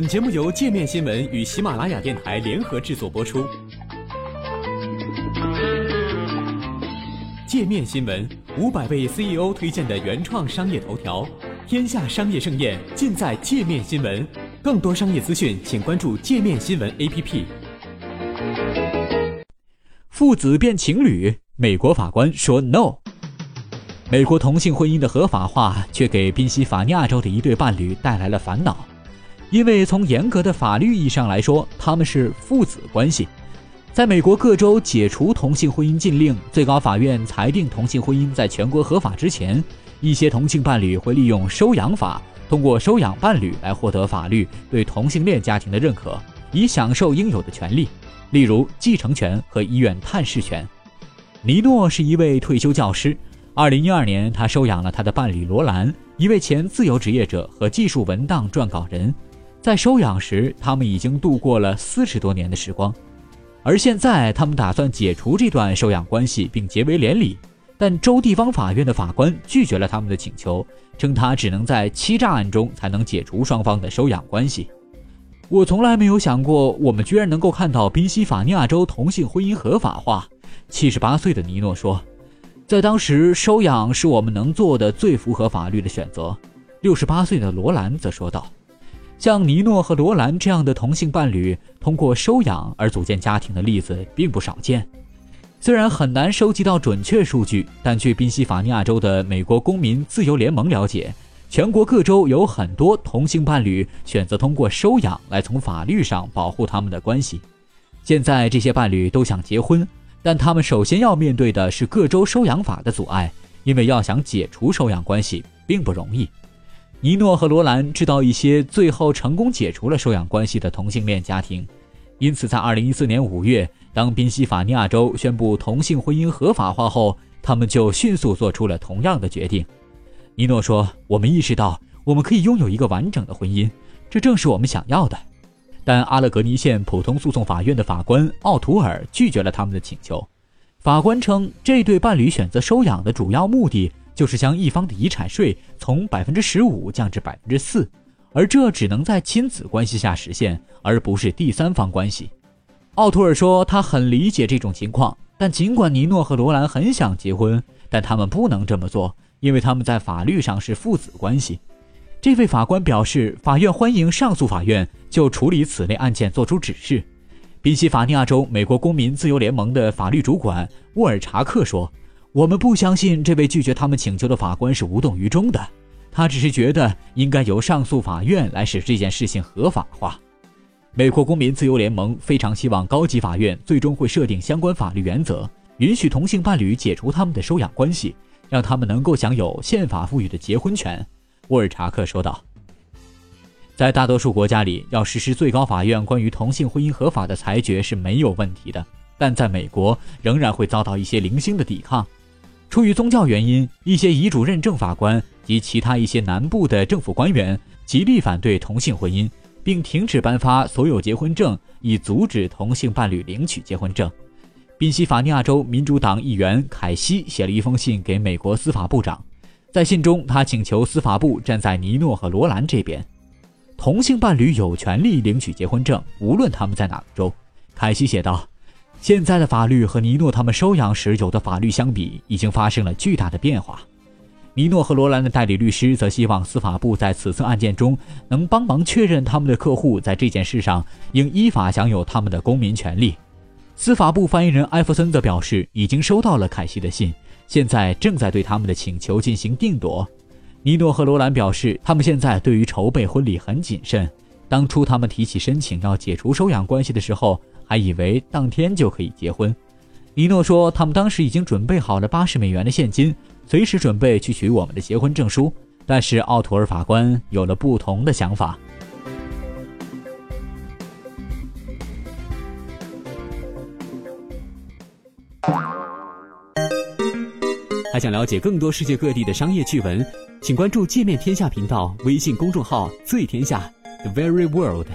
本节目由界面新闻与喜马拉雅电台联合制作播出。界面新闻五百位 CEO 推荐的原创商业头条，天下商业盛宴尽在界面新闻。更多商业资讯，请关注界面新闻 APP。父子变情侣，美国法官说 no。美国同性婚姻的合法化，却给宾夕法尼亚州的一对伴侣带来了烦恼。因为从严格的法律意义上来说，他们是父子关系。在美国各州解除同性婚姻禁令，最高法院裁定同性婚姻在全国合法之前，一些同性伴侣会利用收养法，通过收养伴侣来获得法律对同性恋家庭的认可，以享受应有的权利，例如继承权和医院探视权。尼诺是一位退休教师。2012年，他收养了他的伴侣罗兰，一位前自由职业者和技术文档撰稿人。在收养时，他们已经度过了四十多年的时光，而现在他们打算解除这段收养关系并结为连理，但州地方法院的法官拒绝了他们的请求，称他只能在欺诈案中才能解除双方的收养关系。我从来没有想过，我们居然能够看到宾夕法尼亚州同性婚姻合法化。七十八岁的尼诺说，在当时，收养是我们能做的最符合法律的选择。六十八岁的罗兰则说道。像尼诺和罗兰这样的同性伴侣通过收养而组建家庭的例子并不少见。虽然很难收集到准确数据，但据宾夕法尼亚州的美国公民自由联盟了解，全国各州有很多同性伴侣选择通过收养来从法律上保护他们的关系。现在这些伴侣都想结婚，但他们首先要面对的是各州收养法的阻碍，因为要想解除收养关系并不容易。尼诺和罗兰知道一些最后成功解除了收养关系的同性恋家庭，因此在2014年5月，当宾夕法尼亚州宣布同性婚姻合法化后，他们就迅速做出了同样的决定。尼诺说：“我们意识到我们可以拥有一个完整的婚姻，这正是我们想要的。”但阿勒格尼县普通诉讼法院的法官奥图尔拒绝了他们的请求。法官称，这对伴侣选择收养的主要目的。就是将一方的遗产税从百分之十五降至百分之四，而这只能在亲子关系下实现，而不是第三方关系。奥图尔说，他很理解这种情况，但尽管尼诺和罗兰很想结婚，但他们不能这么做，因为他们在法律上是父子关系。这位法官表示，法院欢迎上诉法院就处理此类案件作出指示。宾夕法尼亚州美国公民自由联盟的法律主管沃尔查克说。我们不相信这位拒绝他们请求的法官是无动于衷的，他只是觉得应该由上诉法院来使这件事情合法化。美国公民自由联盟非常希望高级法院最终会设定相关法律原则，允许同性伴侣解除他们的收养关系，让他们能够享有宪法赋予的结婚权。沃尔查克说道：“在大多数国家里，要实施最高法院关于同性婚姻合法的裁决是没有问题的，但在美国仍然会遭到一些零星的抵抗。”出于宗教原因，一些遗嘱认证法官及其他一些南部的政府官员极力反对同性婚姻，并停止颁发所有结婚证，以阻止同性伴侣领取结婚证。宾夕法尼亚州民主党议员凯西写了一封信给美国司法部长，在信中他请求司法部站在尼诺和罗兰这边。同性伴侣有权利领取结婚证，无论他们在哪个州。凯西写道。现在的法律和尼诺他们收养时有的法律相比，已经发生了巨大的变化。尼诺和罗兰的代理律师则希望司法部在此次案件中能帮忙确认他们的客户在这件事上应依法享有他们的公民权利。司法部发言人艾弗森则表示，已经收到了凯西的信，现在正在对他们的请求进行定夺。尼诺和罗兰表示，他们现在对于筹备婚礼很谨慎。当初他们提起申请要解除收养关系的时候。还以为当天就可以结婚，尼诺说他们当时已经准备好了八十美元的现金，随时准备去取我们的结婚证书。但是奥图尔法官有了不同的想法。还想了解更多世界各地的商业趣闻，请关注界面天下频道微信公众号“最天下 The Very World”。